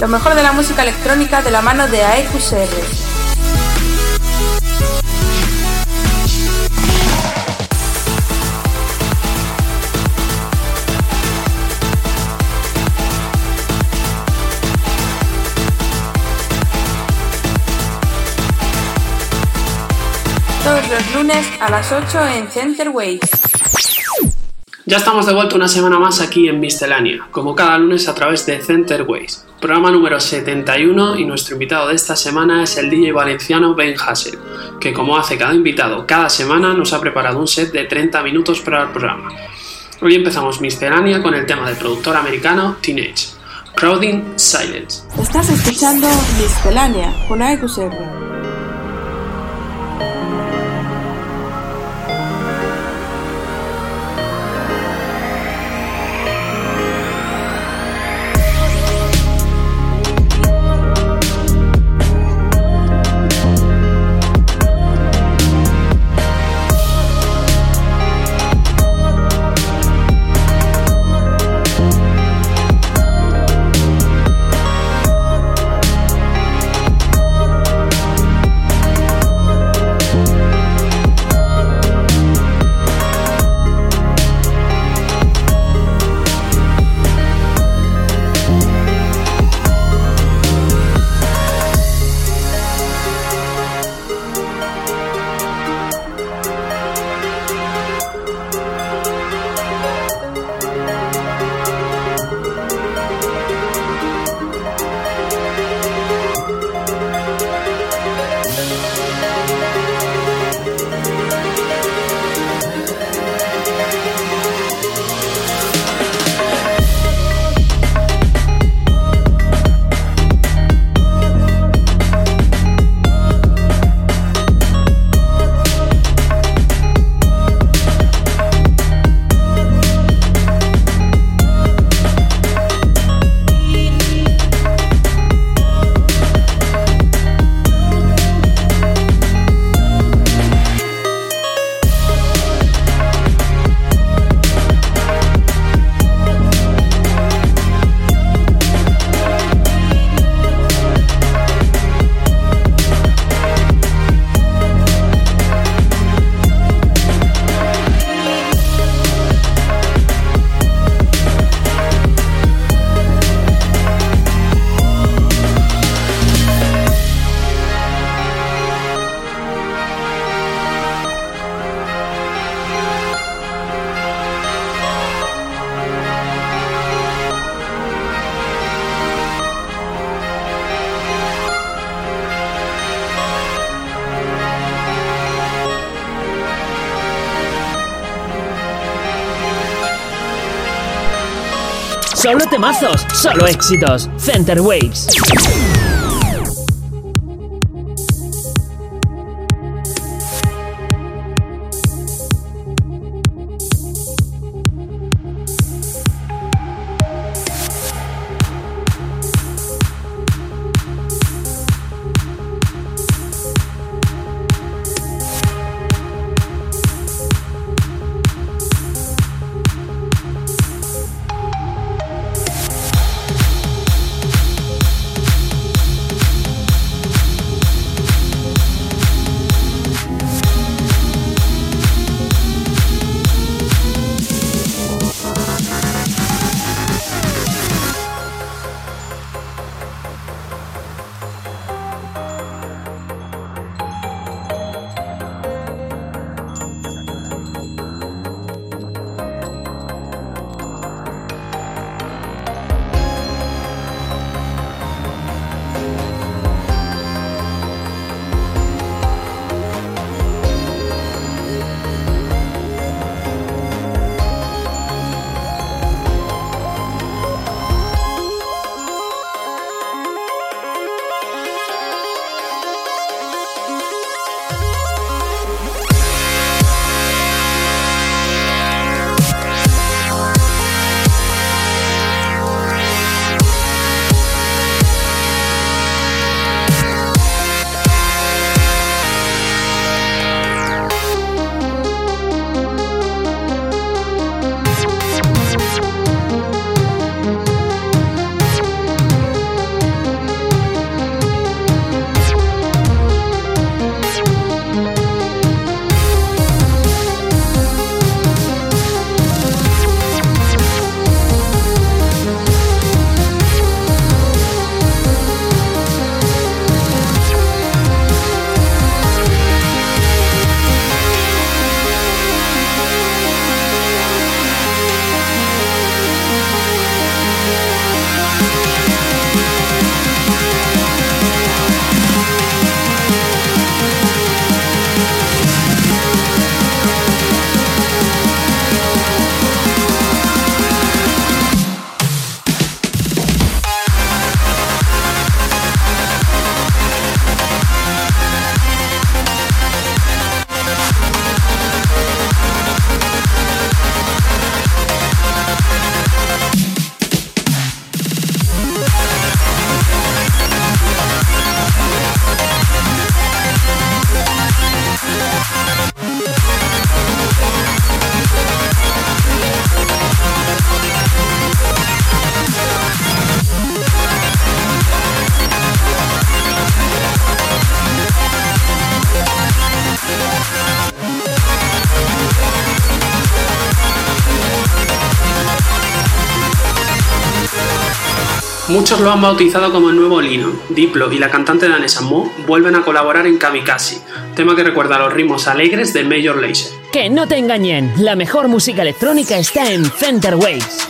Lo mejor de la música electrónica de la mano de AEQCR. Todos los lunes a las 8 en Center Waves. Ya estamos de vuelta una semana más aquí en Miscelánea, como cada lunes a través de Centerways, programa número 71 y nuestro invitado de esta semana es el DJ valenciano Ben Hassel, que como hace cada invitado cada semana nos ha preparado un set de 30 minutos para el programa. Hoy empezamos Miscelánea con el tema del productor americano Teenage, Crowding Silence. Estás escuchando Miscelánea con AEQCR. Solo temazos, solo éxitos. Center Waves. Muchos lo han bautizado como el nuevo Lino. Diplo y la cantante danesa Mo vuelven a colaborar en Kamikaze, tema que recuerda los ritmos alegres de Major Lazer. Que no te engañen, la mejor música electrónica está en Center Waves.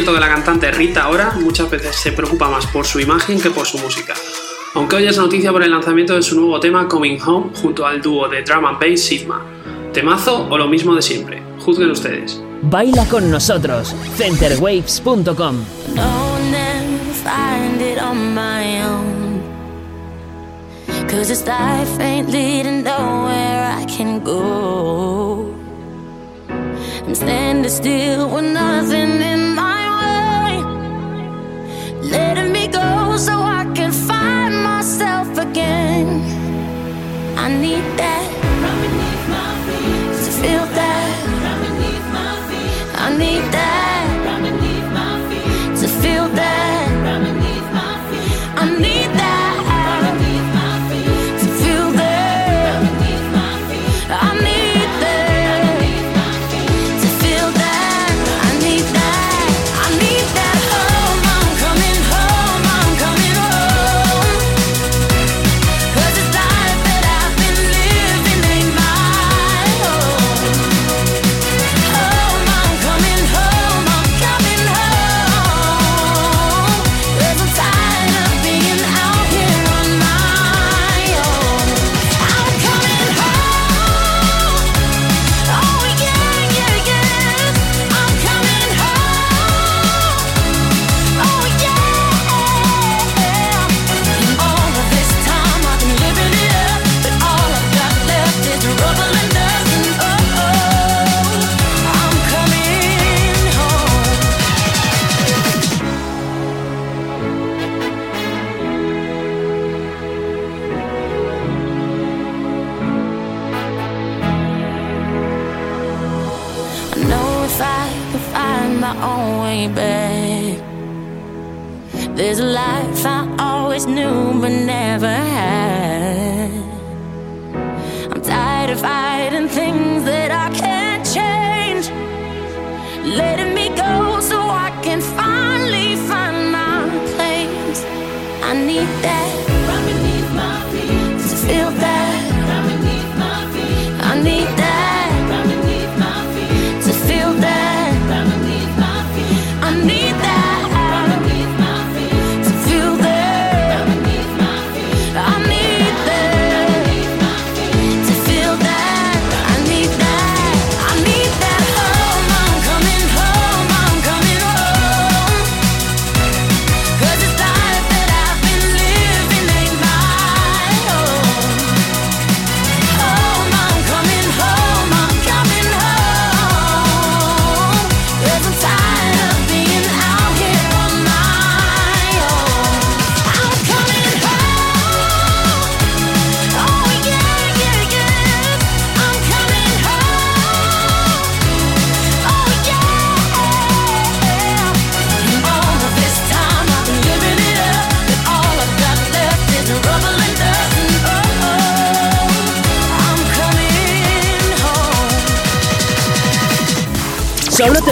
Cierto que la cantante Rita ahora muchas veces se preocupa más por su imagen que por su música. Aunque hoy es noticia por el lanzamiento de su nuevo tema Coming Home junto al dúo de drum and bass Sigma. ¿Temazo o lo mismo de siempre? Juzguen ustedes. Baila con nosotros, centerwaves.com. letting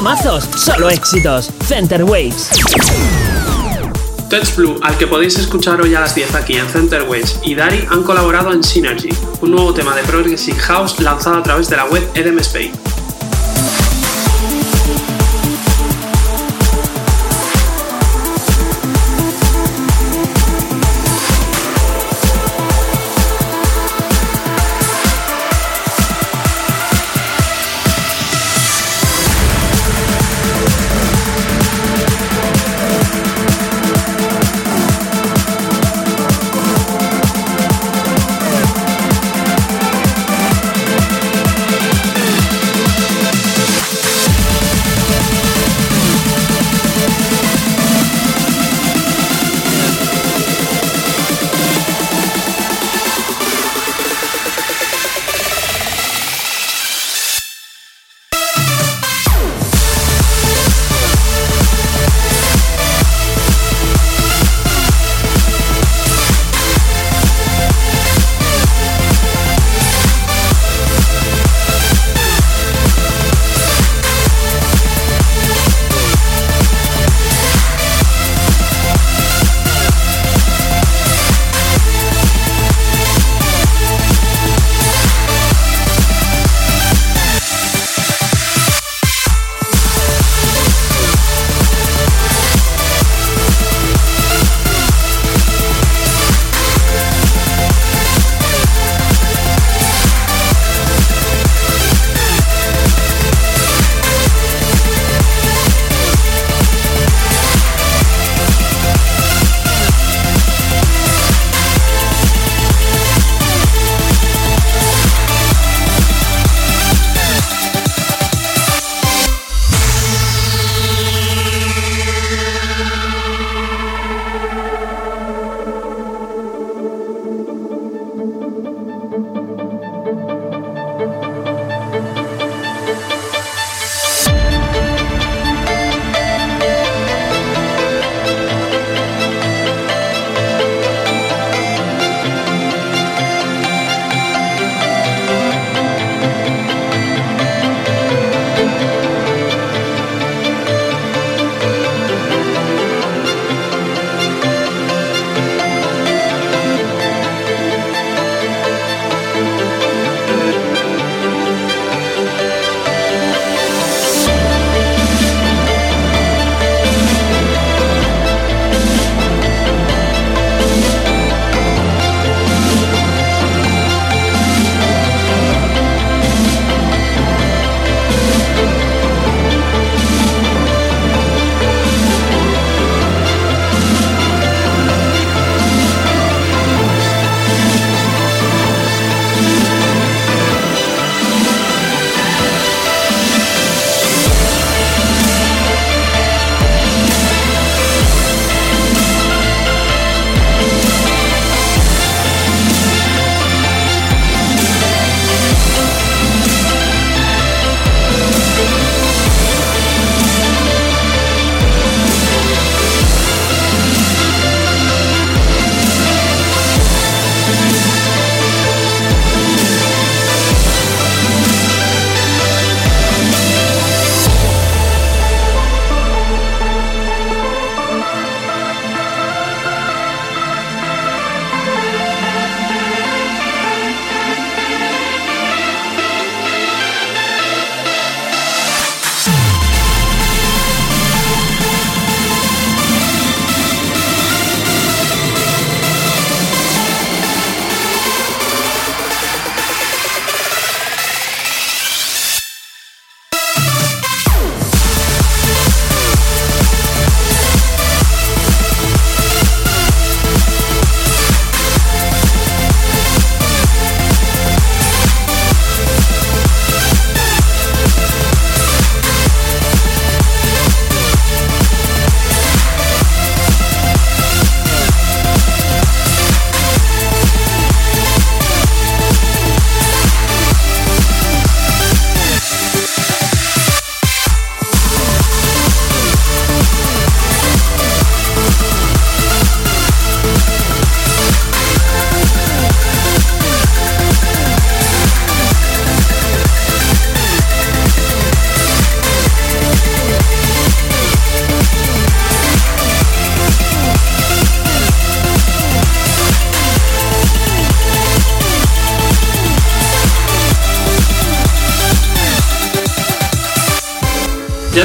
temazos, solo éxitos. Center Waves. Touch Blue, al que podéis escuchar hoy a las 10 aquí en Center Waves, y Dari han colaborado en Synergy, un nuevo tema de Progressive House lanzado a través de la web Edem Spain.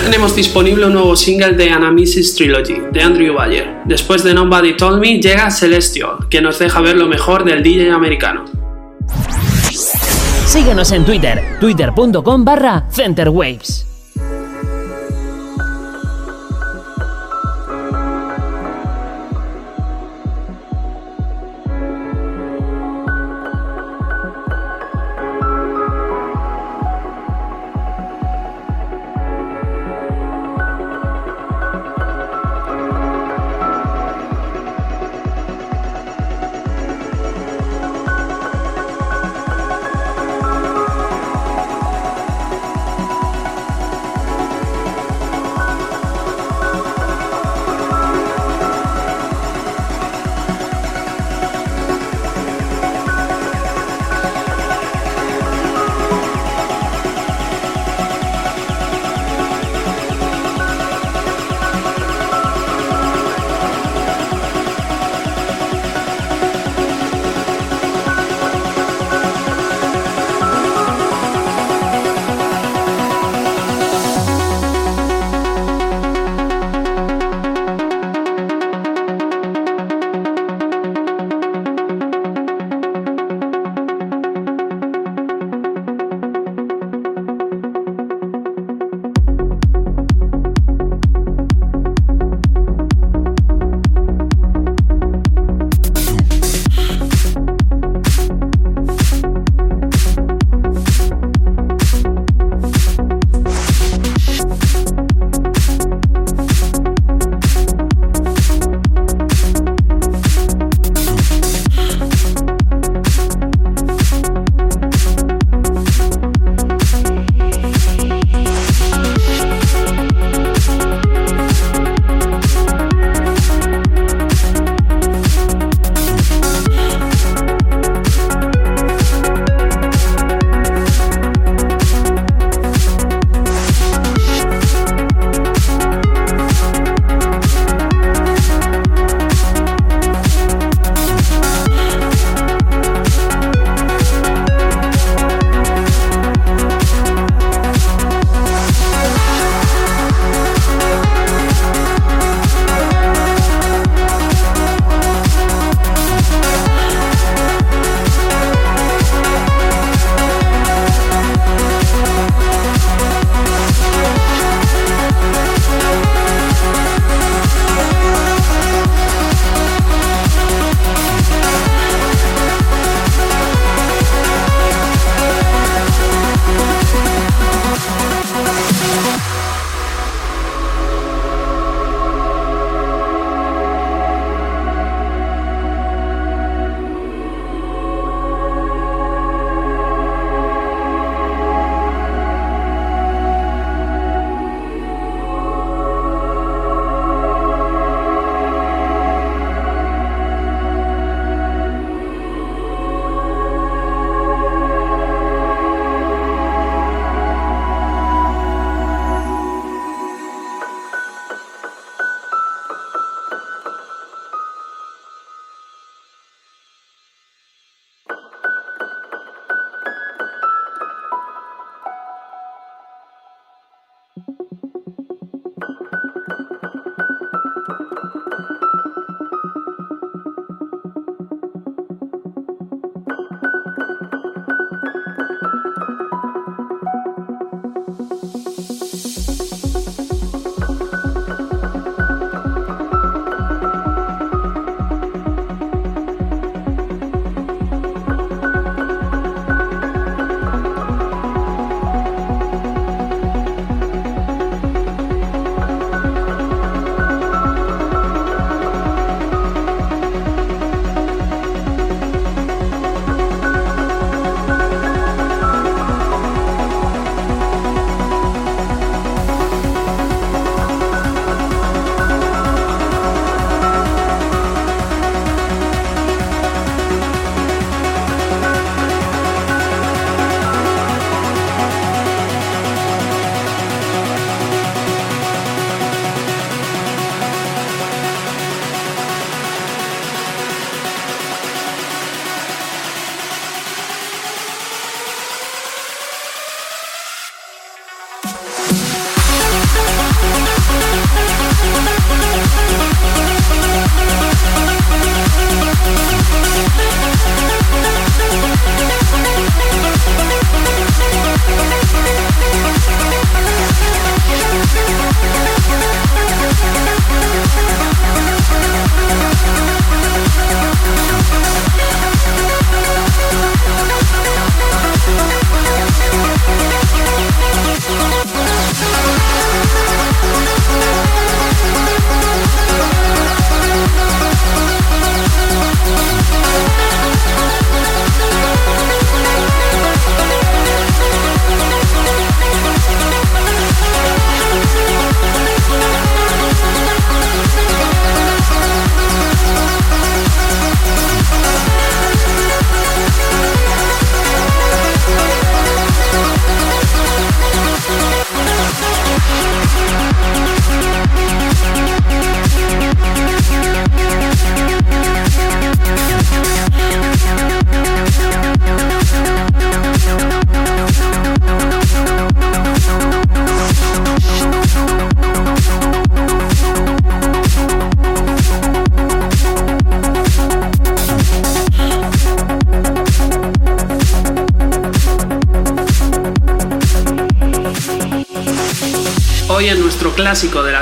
Tenemos disponible un nuevo single de Anamesis Trilogy, de Andrew Bayer. Después de Nobody Told Me llega Celestial, que nos deja ver lo mejor del DJ americano. Síguenos en Twitter, twitter.com barra centerwaves.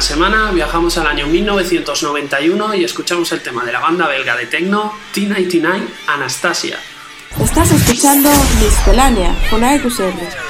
La semana viajamos al año 1991 y escuchamos el tema de la banda belga de techno T99 Anastasia. Estás escuchando Miscelánea con AQSR. DJ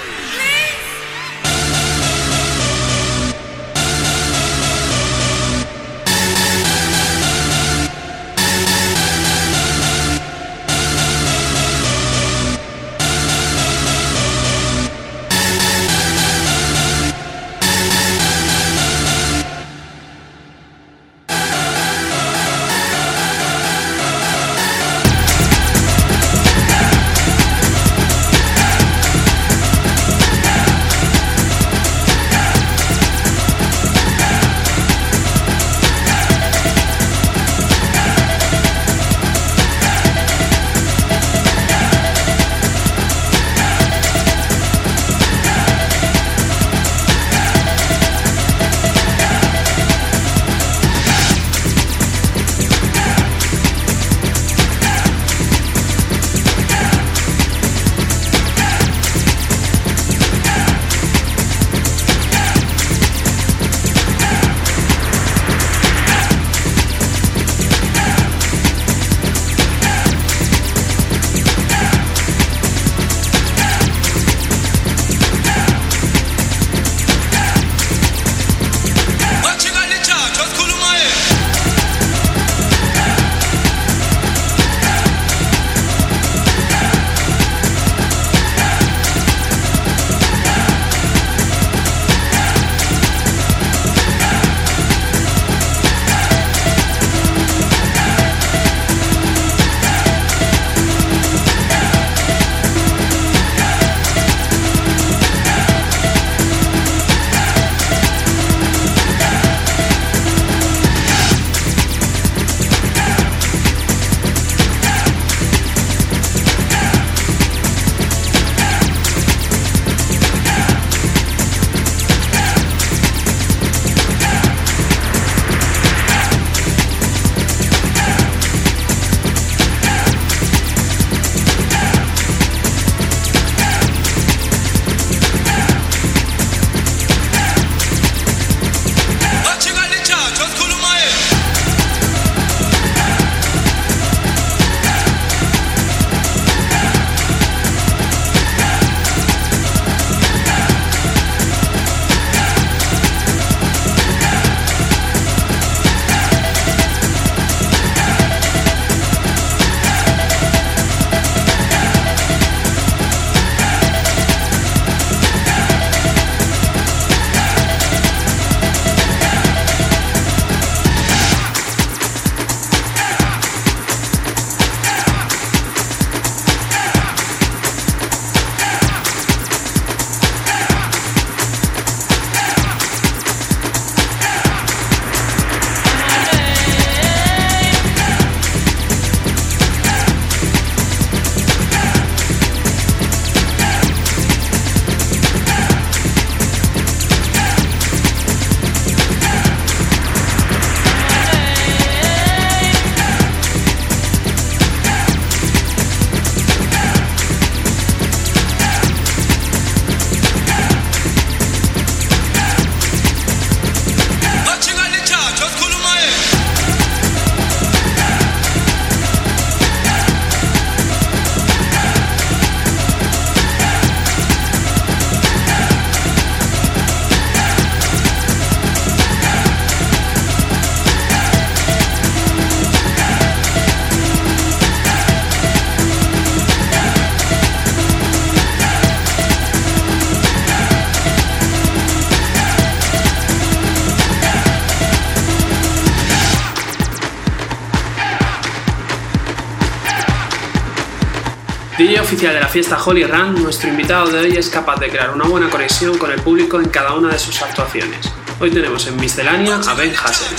oficial de la fiesta Holy Run, nuestro invitado de hoy es capaz de crear una buena conexión con el público en cada una de sus actuaciones. Hoy tenemos en Miscelánea a Ben Hassel.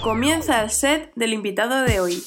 Comienza el set del invitado de hoy.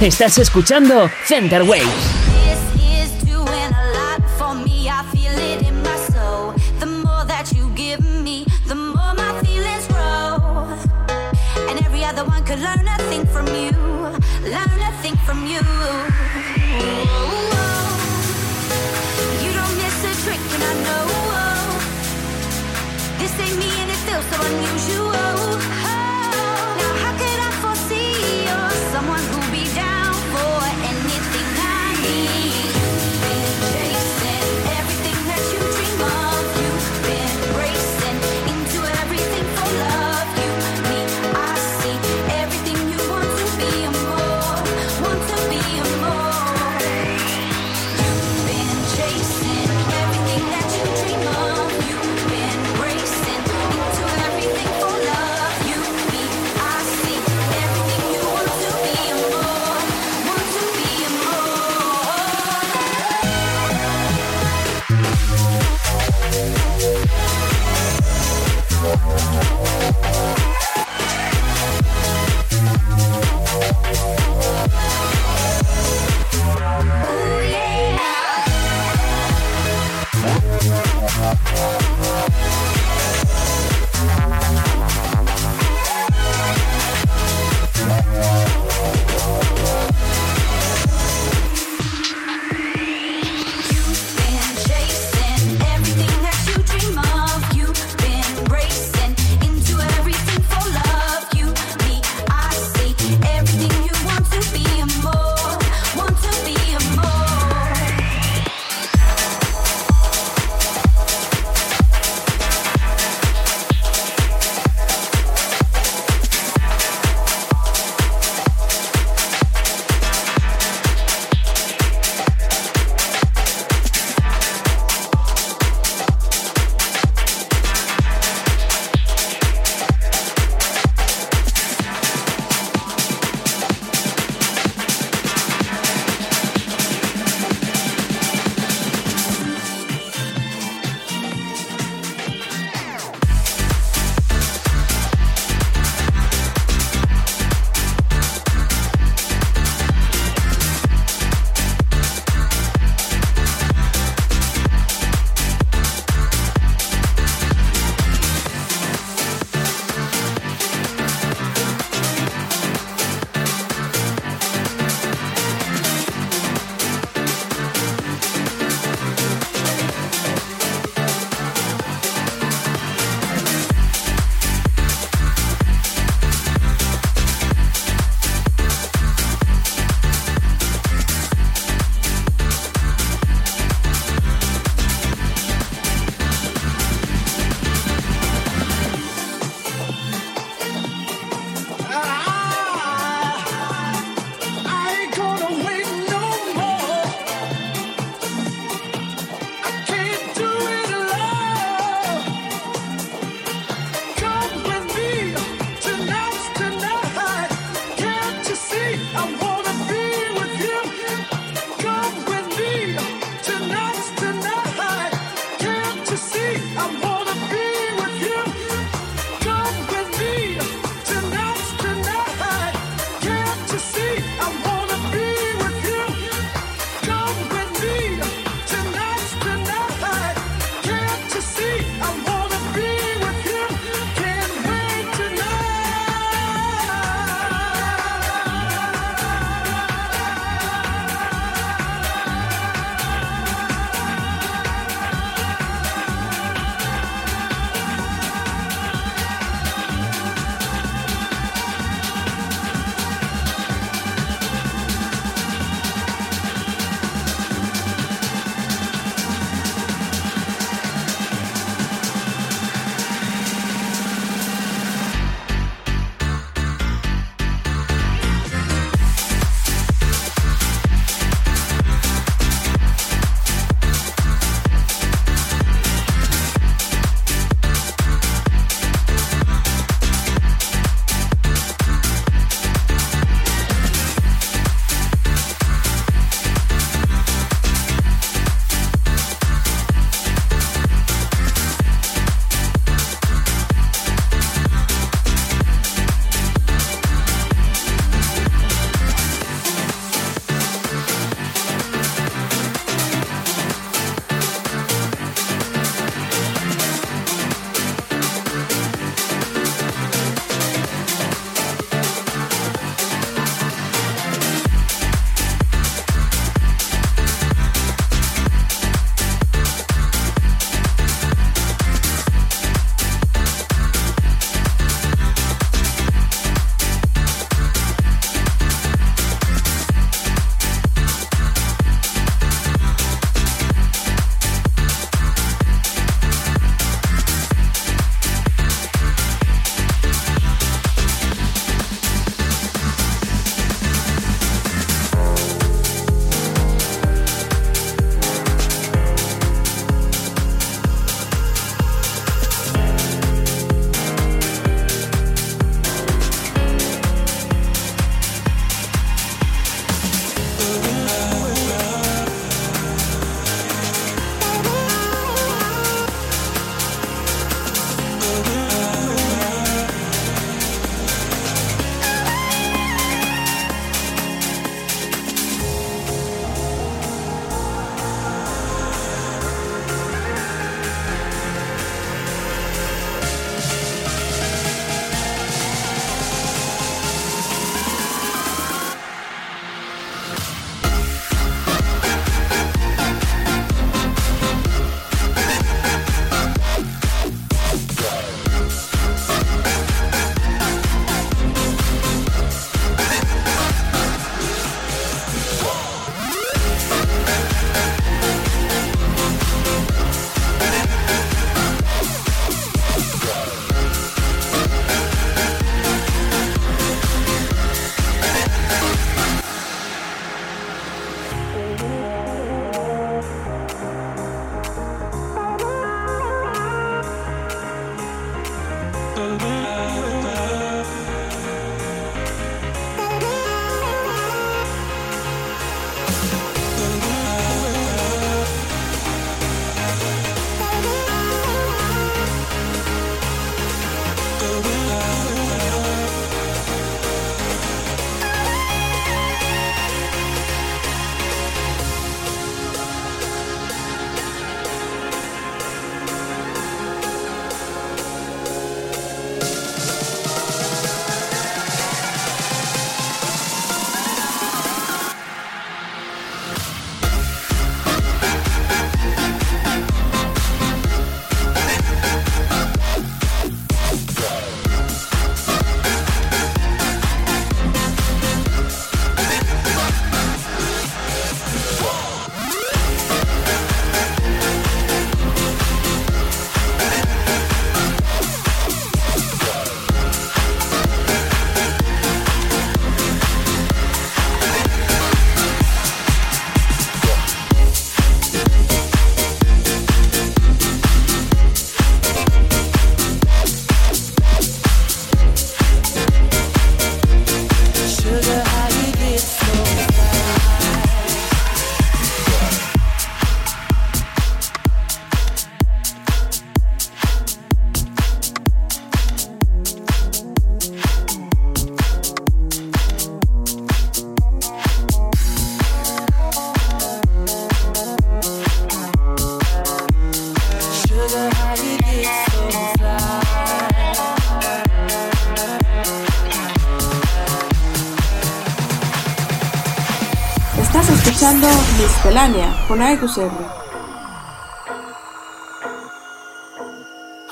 Estás escuchando Center Waves.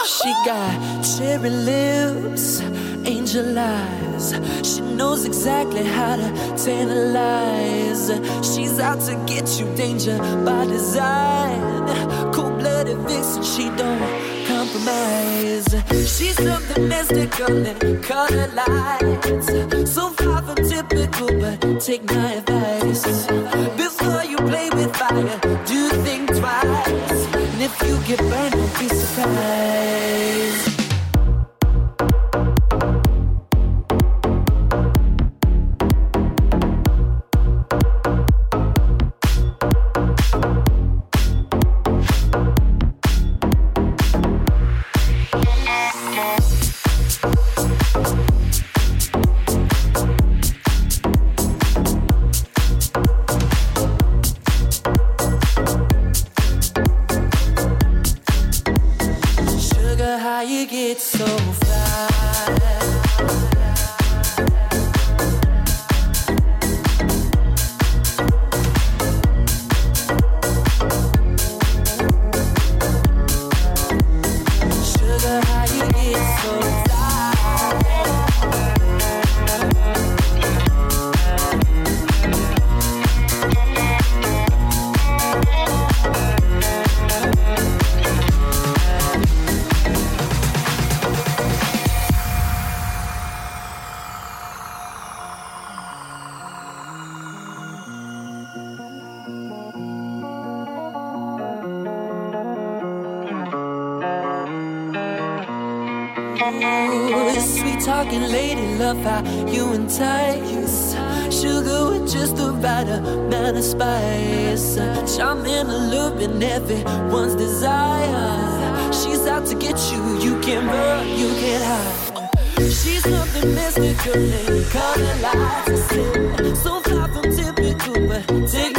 She got cherry lips, angel eyes. She knows exactly how to tantalize. She's out to get you, danger by design. Cool blooded vixen, she don't compromise. She's something mystical and color lights. So far from typical, but take my advice. Do think twice. And if you get burned, don't be surprised. something mystical in color lights. So far from typical, but take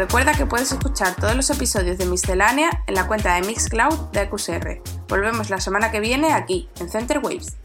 Recuerda que puedes escuchar todos los episodios de Miscelánea en la cuenta de Mixcloud de QSR. Volvemos la semana que viene aquí, en Center Waves.